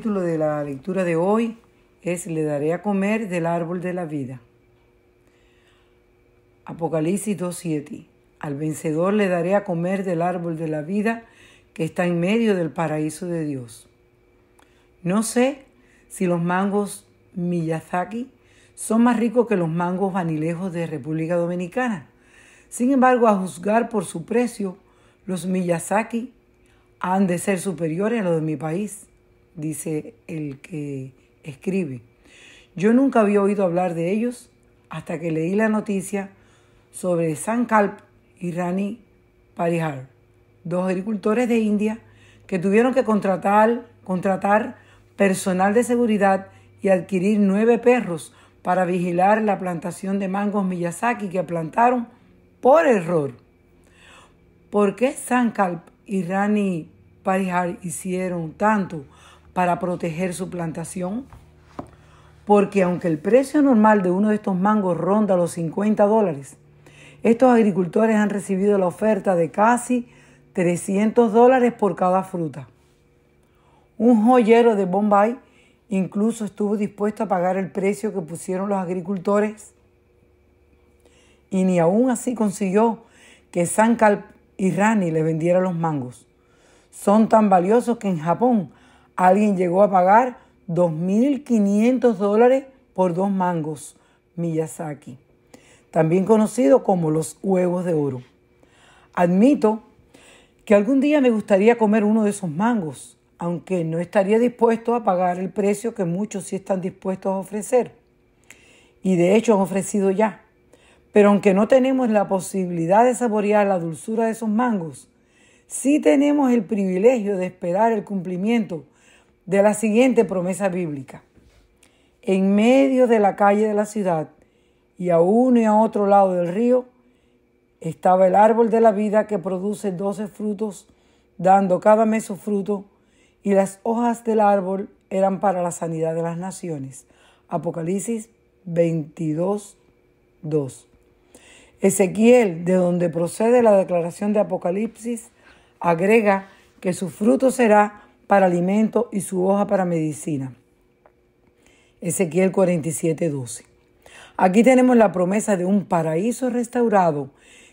título de la lectura de hoy es Le daré a comer del árbol de la vida. Apocalipsis 2.7. Al vencedor le daré a comer del árbol de la vida que está en medio del paraíso de Dios. No sé si los mangos Miyazaki son más ricos que los mangos vanilejos de República Dominicana. Sin embargo, a juzgar por su precio, los Miyazaki han de ser superiores a los de mi país, dice el que escribe. Yo nunca había oído hablar de ellos hasta que leí la noticia sobre Sankalp y Rani Parihar, dos agricultores de India que tuvieron que contratar, contratar personal de seguridad y adquirir nueve perros para vigilar la plantación de mangos Miyazaki que plantaron por error. ¿Por qué Sankalp y Rani Parihar hicieron tanto para proteger su plantación? Porque aunque el precio normal de uno de estos mangos ronda los 50 dólares, estos agricultores han recibido la oferta de casi 300 dólares por cada fruta. Un joyero de Bombay incluso estuvo dispuesto a pagar el precio que pusieron los agricultores y ni aún así consiguió que Sankal y Rani le vendieran los mangos. Son tan valiosos que en Japón alguien llegó a pagar 2.500 dólares por dos mangos Miyazaki también conocido como los huevos de oro. Admito que algún día me gustaría comer uno de esos mangos, aunque no estaría dispuesto a pagar el precio que muchos sí están dispuestos a ofrecer. Y de hecho han ofrecido ya. Pero aunque no tenemos la posibilidad de saborear la dulzura de esos mangos, sí tenemos el privilegio de esperar el cumplimiento de la siguiente promesa bíblica. En medio de la calle de la ciudad y a uno y a otro lado del río estaba el árbol de la vida que produce doce frutos, dando cada mes su fruto, y las hojas del árbol eran para la sanidad de las naciones. Apocalipsis 22, 2. Ezequiel, de donde procede la declaración de Apocalipsis, agrega que su fruto será para alimento y su hoja para medicina. Ezequiel 47, 12. Aquí tenemos la promesa de un paraíso restaurado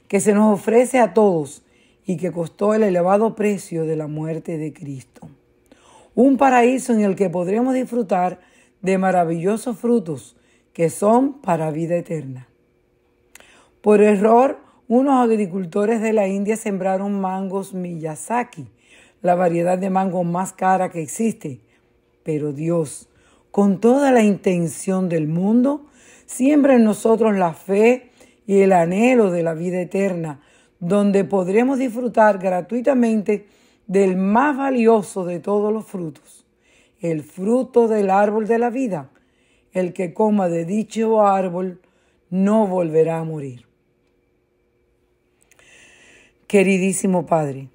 que se nos ofrece a todos y que costó el elevado precio de la muerte de Cristo. Un paraíso en el que podremos disfrutar de maravillosos frutos que son para vida eterna. Por error, unos agricultores de la India sembraron mangos Miyazaki, la variedad de mango más cara que existe. Pero Dios, con toda la intención del mundo, Siembra en nosotros la fe y el anhelo de la vida eterna, donde podremos disfrutar gratuitamente del más valioso de todos los frutos, el fruto del árbol de la vida. El que coma de dicho árbol no volverá a morir. Queridísimo Padre,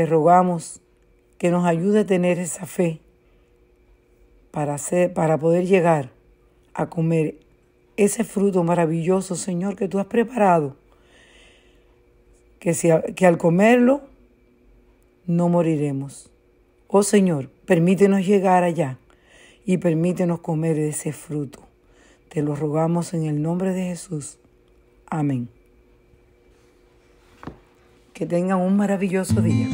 te rogamos que nos ayude a tener esa fe para, hacer, para poder llegar a comer ese fruto maravilloso, Señor, que tú has preparado. Que, que al comerlo no moriremos. Oh Señor, permítenos llegar allá y permítenos comer ese fruto. Te lo rogamos en el nombre de Jesús. Amén. Que tengan un maravilloso día.